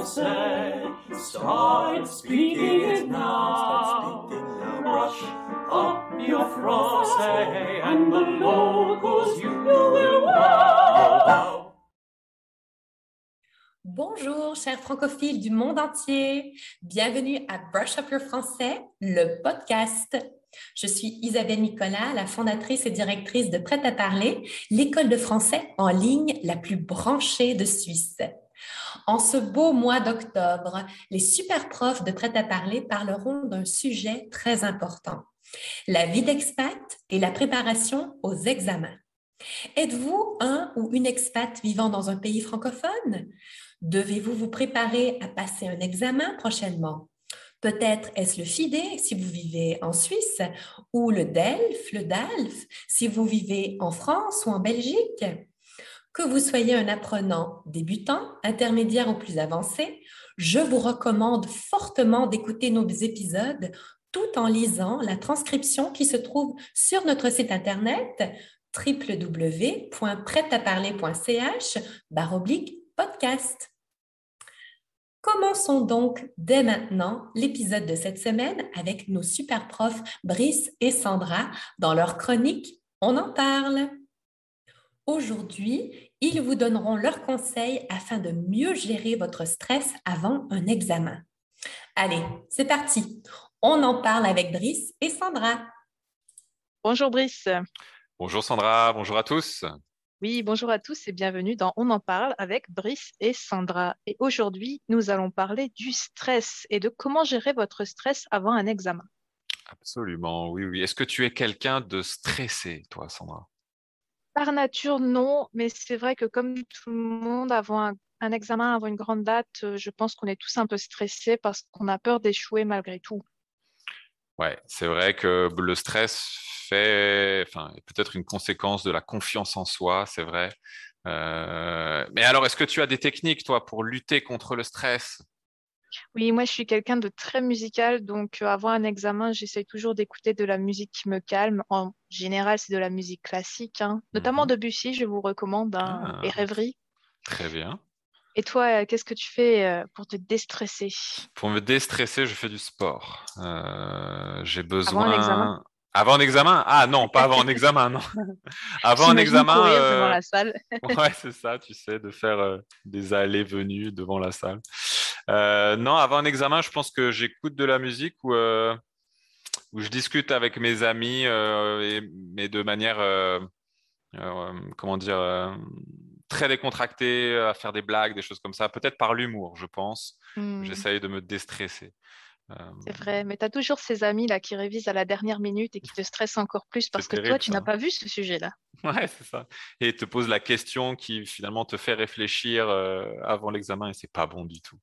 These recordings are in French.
français. Start speaking it now. Brush up your français and the locals you will wow. Bonjour, chers francophiles du monde entier. Bienvenue à Brush Up Your Français, le podcast. Je suis Isabelle Nicolas, la fondatrice et directrice de Prêt à parler, l'école de français en ligne la plus branchée de Suisse. En ce beau mois d'octobre, les super profs de Prêt à parler parleront d'un sujet très important, la vie d'expat et la préparation aux examens. Êtes-vous un ou une expat vivant dans un pays francophone? Devez-vous vous préparer à passer un examen prochainement? Peut-être est-ce le FIDE si vous vivez en Suisse ou le DELF, le DALF si vous vivez en France ou en Belgique? Que vous soyez un apprenant débutant, intermédiaire ou plus avancé, je vous recommande fortement d'écouter nos épisodes tout en lisant la transcription qui se trouve sur notre site internet www.prêtaparler.ch podcast. Commençons donc dès maintenant l'épisode de cette semaine avec nos super profs Brice et Sandra dans leur chronique On en parle. Aujourd'hui, ils vous donneront leurs conseils afin de mieux gérer votre stress avant un examen. Allez, c'est parti. On en parle avec Brice et Sandra. Bonjour Brice. Bonjour Sandra, bonjour à tous. Oui, bonjour à tous et bienvenue dans On en parle avec Brice et Sandra. Et aujourd'hui, nous allons parler du stress et de comment gérer votre stress avant un examen. Absolument, oui, oui. Est-ce que tu es quelqu'un de stressé, toi, Sandra? Par nature, non, mais c'est vrai que comme tout le monde, avant un, examen, avant une grande date, euh, je pense qu'on est tous un peu stressés parce qu'on a peur d'échouer malgré tout. Ouais, c'est vrai que le stress fait, enfin, peut-être une conséquence de la confiance en soi, c'est vrai. Euh, mais alors, est-ce que tu as des techniques, toi, pour lutter contre le stress? Oui, moi, je suis quelqu'un de très musical, donc euh, avant un examen, j'essaie toujours d'écouter de la musique qui me calme. En général, c'est de la musique classique, hein. notamment de mhm. Debussy, je vous recommande, hein, ah. et rêveries. Très bien. Et toi, qu'est-ce que tu fais pour te déstresser? Pour me déstresser, je fais du sport. j'ai besoin. Avant un examen Ah non, pas avant un examen, non. Avant un examen. Courir devant la salle. ouais, c'est ça, tu sais, de faire euh, des allées-venues devant la salle. Euh, non, avant un examen, je pense que j'écoute de la musique ou euh, où je discute avec mes amis, mais de manière, comment dire, très décontractée, à faire des blagues, des choses comme ça. Peut-être par l'humour, je pense. Hmm. J'essaye de me déstresser. C'est vrai, mais tu as toujours ces amis là qui révisent à la dernière minute et qui te stressent encore plus parce que toi, tu n'as pas vu ce sujet-là. Ouais, c'est ça. Et te pose la question qui finalement te fait réfléchir euh, avant l'examen et c'est pas bon du tout.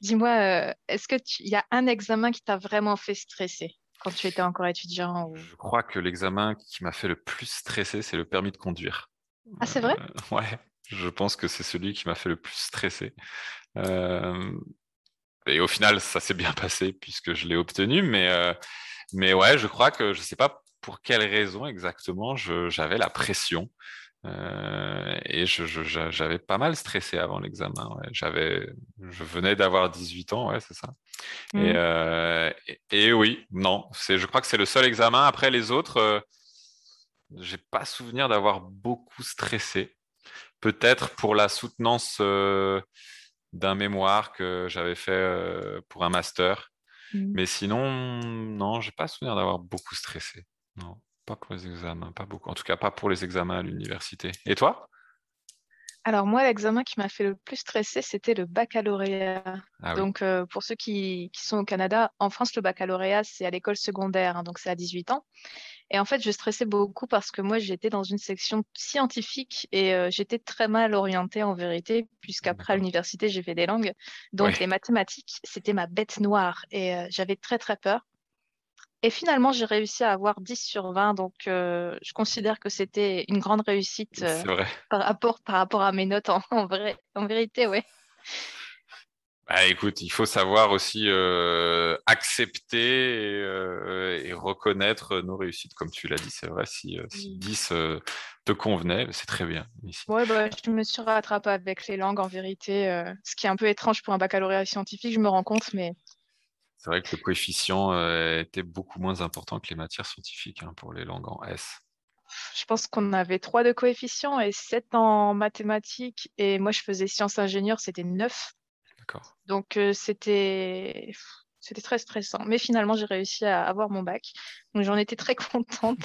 Dis-moi, euh, est-ce qu'il y a un examen qui t'a vraiment fait stresser quand tu étais encore étudiant Je crois que l'examen qui m'a fait le plus stresser, c'est le permis de conduire. Ah, c'est vrai? Euh, Ouais, je pense que c'est celui qui m'a fait le plus stresser. Et au final, ça s'est bien passé puisque je l'ai obtenu. Mais, euh, mais ouais, je crois que je ne sais pas pour quelle raison exactement j'avais la pression. Euh, et j'avais pas mal stressé avant l'examen. J'avais, je venais d'avoir 18 ans, ouais, c'est ça. Mmh. Euh, et, oui, non, je crois que c'est le seul examen. Après les autres, j'ai pas souvenir d'avoir beaucoup stressé. Peut-être pour la soutenance d'un mémoire que j'avais fait euh, pour un master. Mmh. Mais sinon, non, j'ai pas souvenir d'avoir beaucoup stressé. Non, pas pour les examens, pas beaucoup. En tout cas, pas pour les examens à l'université. Et toi? Alors moi, l'examen qui m'a fait le plus stresser, c'était le baccalauréat. Ah donc euh, pour ceux qui, qui, sont au Canada, en France, le baccalauréat, c'est à l'école secondaire, hein, donc c'est à 18 ans. Et en fait, je stressais beaucoup parce que moi, j'étais dans une section scientifique et euh, j'étais très mal orientée en vérité, puisqu'après à l'université, j'ai fait des langues. Donc, les mathématiques, c'était ma bête noire et euh, j'avais très, très peur. Et finalement, j'ai réussi à avoir 10 sur 20. Donc, euh, je considère que c'était une grande réussite par, rapport, par rapport à mes notes en, vrai, en vérité, ouais. bah, écoute, il faut savoir aussi euh, accepter et, reconnaître nos réussites, comme tu l'as dit. C'est vrai, si, 10 euh, te convenait, c'est très bien. Ici. Ouais, bah, je me suis rattrapée avec les langues en vérité, ce qui est un peu étrange pour un baccalauréat scientifique, je me rends compte, mais. C'est vrai que le coefficient était beaucoup moins important que les matières scientifiques hein, pour les langues en S. Je pense qu'on avait 3 de coefficient et 7 en mathématiques. Et moi, je faisais sciences ingénieurs, c'était 9. Donc euh, c'était c'était très stressant. Mais finalement, j'ai réussi à avoir mon bac. Donc j'en étais très contente.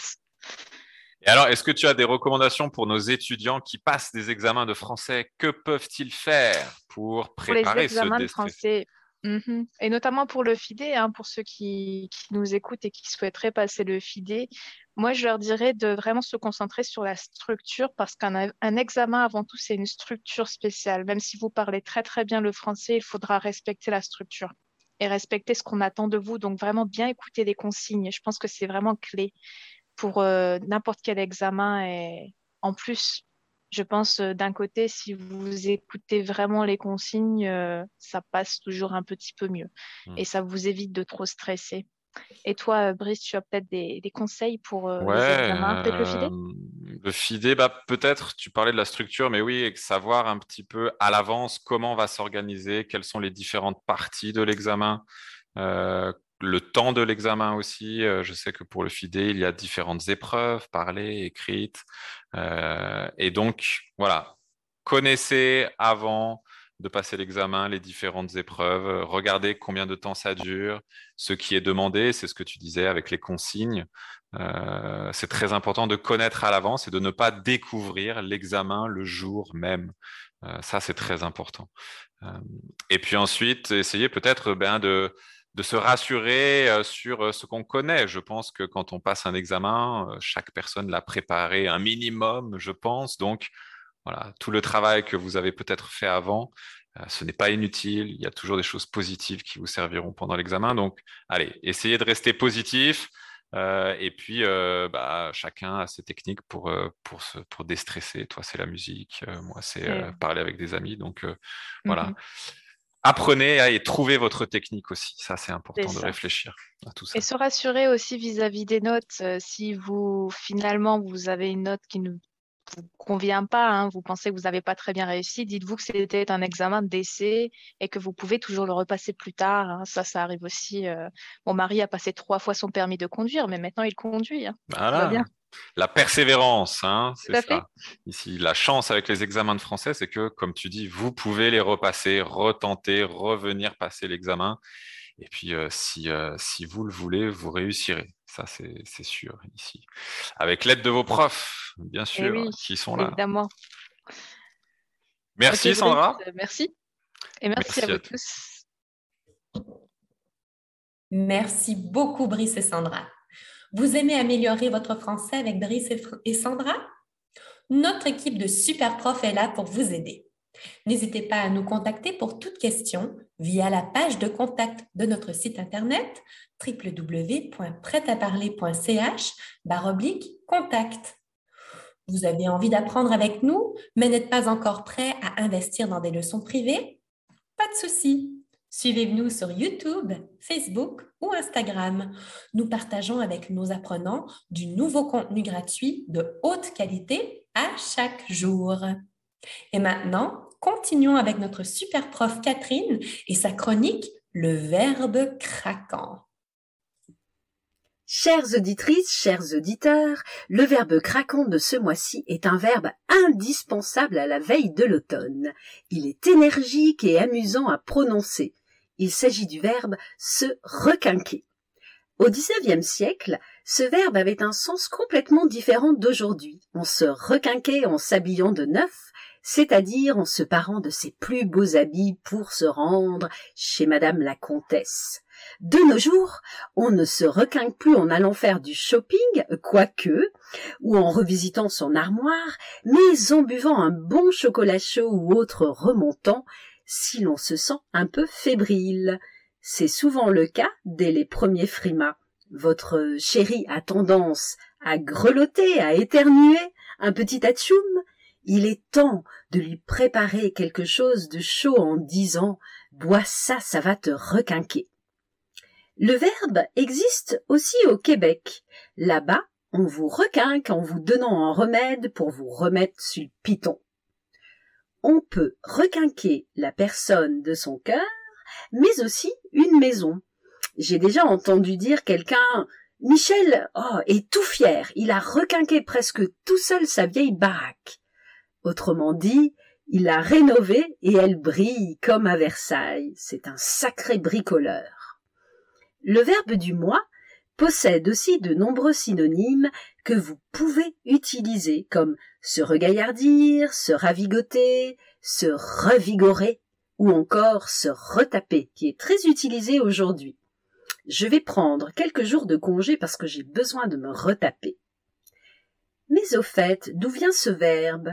Et alors, est-ce que tu as des recommandations pour nos étudiants qui passent des examens de français? Que peuvent-ils faire pour préparer pour les examens de français mhm. Et notamment pour le FIDE, hein, pour ceux qui, qui, nous écoutent et qui souhaiteraient passer le FIDE, moi, je leur dirais de vraiment se concentrer sur la structure parce qu'un examen, avant tout, c'est une structure spéciale. Même si vous parlez très, très bien le français, il faudra respecter la structure et respecter ce qu'on attend de vous. Donc, vraiment bien écouter les consignes. Je pense que c'est vraiment clé pour euh, n'importe quel examen. Et en plus, je pense euh, d'un côté, si vous écoutez vraiment les consignes, euh, ça passe toujours un petit peu mieux mmh. et ça vous évite de trop stresser. Et toi, euh, Brice, tu as peut-être des, conseils pour euh, peut-être le FIDE Le FIDE, bah, peut-être, tu parlais de la structure, mais oui, savoir un petit peu à l'avance comment va s'organiser, quelles sont les différentes parties de l'examen, euh, le temps de l'examen aussi. je sais que pour le FIDE, il y a différentes épreuves, parlées, écrites. et donc, voilà, connaissez avant de passer l'examen, les différentes épreuves, euh, regardez combien de temps ça dure, ce qui est demandé, c'est ce que tu disais avec les consignes. Euh, c'est très important de connaître à l'avance et de ne pas découvrir l'examen le jour même. Euh, ça, c'est très important. et puis ensuite, essayer peut-être ben, de, de se rassurer sur ce qu'on connaît. Je pense que quand on passe un examen, chaque personne l'a préparé un minimum, je pense. Donc, voilà, tout le travail que vous avez peut-être fait avant, euh, ce n'est pas inutile. Il y a toujours des choses positives qui vous serviront pendant l'examen. Donc, allez, essayez de rester positif. Euh, et puis, euh, bah, chacun a ses techniques pour, pour, se, pour déstresser. Toi, c'est la musique. moi, c'est parler avec des amis. Donc, voilà. Apprenez et trouvez votre technique aussi. Ça, c'est important de réfléchir à tout ça. Et se rassurer aussi vis-à-vis -vis des notes. si vous, finalement, vous avez une note qui ne vous convient pas, hein, vous pensez que vous n'avez pas très bien réussi, dites-vous que c'était un examen d'essai et que vous pouvez toujours le repasser plus tard. Hein. Ça, ça arrive aussi. Euh, mon mari a passé trois fois son permis de conduire, mais maintenant il conduit. Hein. Voilà. Bien. La persévérance, c'est ça. Ici, la chance avec les examens de français, c'est que, comme tu dis, vous pouvez les repasser, retenter, revenir passer l'examen. Et puis, euh, si, euh, si vous le voulez, vous réussirez. Ça, c'est sûr ici. Avec l'aide de vos profs, bien eh sûr, qui sont là. Évidemment. Merci Sandra. Euh, merci. Et merci, à vous tous. Merci beaucoup Brice et Sandra. Vous aimez améliorer votre français avec Brice et Sandra? Notre équipe de super profs est là pour vous aider. N'hésitez pas à nous contacter pour toute question via la page de contact de notre site internet www.prêtaparler.ch contact. Vous avez envie d'apprendre avec nous, mais n'êtes pas encore prêt à investir dans des leçons privées? Pas de souci. Suivez-nous sur YouTube, Facebook ou Instagram. Nous partageons avec nos apprenants du nouveau contenu gratuit de haute qualité à chaque jour. Et maintenant, continuons avec notre super prof Catherine et sa chronique Le verbe craquant. Chères auditrices, chers auditeurs, le verbe craquant de ce mois-ci est un verbe indispensable à la veille de l'automne. Il est énergique et amusant à prononcer. Il s'agit du verbe se requinquer. Au XIXe siècle, ce verbe avait un sens complètement différent d'aujourd'hui. On se requinquait en s'habillant de neuf, c'est-à-dire en se parant de ses plus beaux habits pour se rendre chez madame la comtesse. De nos jours, on ne se requinque plus en allant faire du shopping, quoique, ou en revisitant son armoire, mais en buvant un bon chocolat chaud ou autre remontant, si l'on se sent un peu fébrile. C'est souvent le cas dès les premiers frimas. Votre chéri a tendance à grelotter, à éternuer, un petit atchoum, Il est temps de lui préparer quelque chose de chaud en disant Bois ça, ça va te requinquer. Le verbe existe aussi au Québec. Là-bas, on vous requinque en vous donnant un remède pour vous remettre sur le piton. On peut requinquer la personne de son cœur, mais aussi une maison. J'ai déjà entendu dire quelqu'un Michel oh, est tout fier, il a requinqué presque tout seul sa vieille baraque. Autrement dit, il l'a rénovée et elle brille comme à Versailles. C'est un sacré bricoleur. Le verbe du mois possède aussi de nombreux synonymes que vous pouvez utiliser comme se regaillardir, se ravigoter, se revigorer ou encore se retaper qui est très utilisé aujourd'hui. Je vais prendre quelques jours de congé parce que j'ai besoin de me retaper. Mais au fait, d'où vient ce verbe?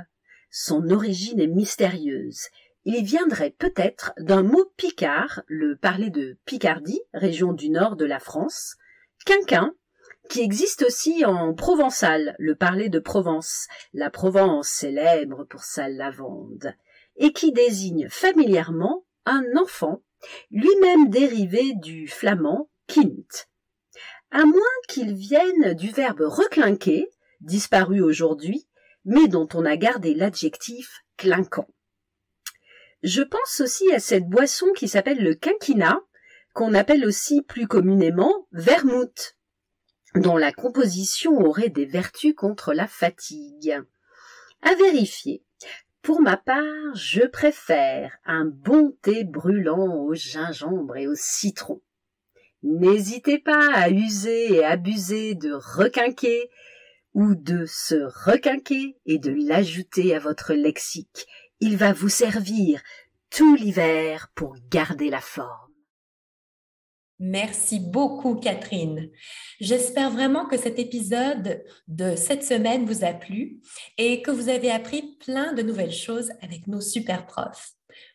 Son origine est mystérieuse. Il viendrait peut-être d'un mot picard, le parler de Picardie, région du nord de la France, quinquin, qui existe aussi en provençal, le parler de Provence, la Provence célèbre pour sa lavande, et qui désigne familièrement un enfant, lui-même dérivé du flamand Kint. À moins qu'il vienne du verbe reclinquer, disparu aujourd'hui, mais dont on a gardé l'adjectif clinquant. Je pense aussi à cette boisson qui s'appelle le quinquina, qu'on appelle aussi plus communément vermouth, dont la composition aurait des vertus contre la fatigue. À vérifier. Pour ma part, je préfère un bon thé brûlant au gingembre et au citron. N'hésitez pas à user et abuser de requinquer ou de se requinquer et de l'ajouter à votre lexique. Il va vous servir tout l'hiver pour garder la forme. Merci beaucoup, Catherine. J'espère vraiment que cet épisode de cette semaine vous a plu et que vous avez appris plein de nouvelles choses avec nos super profs.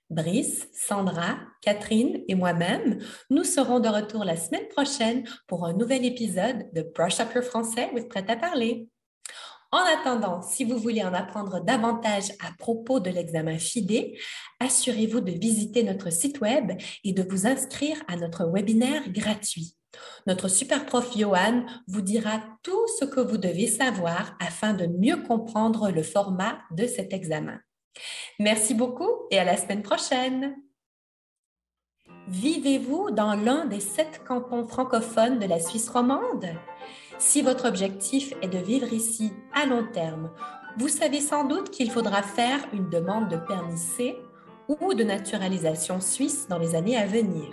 Brice, Sandra, Catherine et moi-même, nous serons de retour la semaine prochaine pour un nouvel épisode de Brush Up Your Français with Prêt à parler. En attendant, si vous voulez en apprendre davantage à propos de l'examen FIDE, assurez-vous de visiter notre site web et de vous inscrire à notre webinaire gratuit. Notre super prof Johan vous dira tout ce que vous devez savoir afin de mieux comprendre le format de cet examen. Merci beaucoup et à la semaine prochaine. Vivez-vous dans l'un des sept cantons francophones de la Suisse romande? Si votre objectif est de vivre ici à long terme, vous savez sans doute qu'il faudra faire une demande de permis C ou de naturalisation suisse dans les années à venir.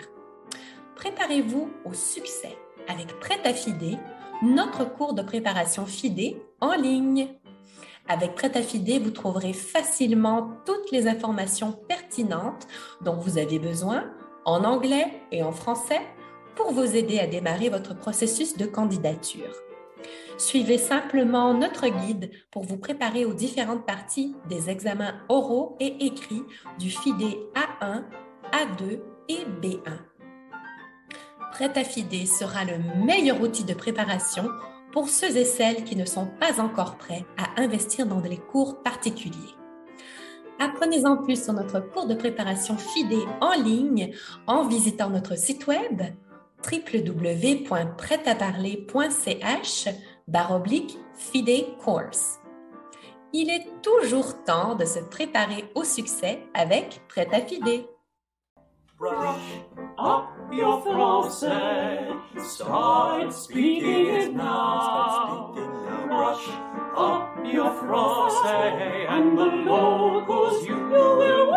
Préparez-vous au succès avec Prêt à FIDE, notre cours de préparation FIDE en ligne. Avec Prêt à Fider, vous trouverez facilement toutes les informations pertinentes dont vous avez besoin en anglais et en français pour vous aider à démarrer votre processus de candidature. Suivez simplement notre guide pour vous préparer aux différentes parties des examens oraux et écrits du FIDE A1, A2 et B1. Prêt à FIDE sera le meilleur outil de préparation pour ceux et celles qui ne sont pas encore prêts à investir dans des cours particuliers. Apprenez-en plus sur notre cours de préparation FIDE en ligne en visitant notre site web www.prêtaparler.ch baroblique FIDE Course. Il est toujours temps de se préparer au succès avec Prêt à FIDE. Brush up your français. Start speaking it now. Brush up your français, and the locals you will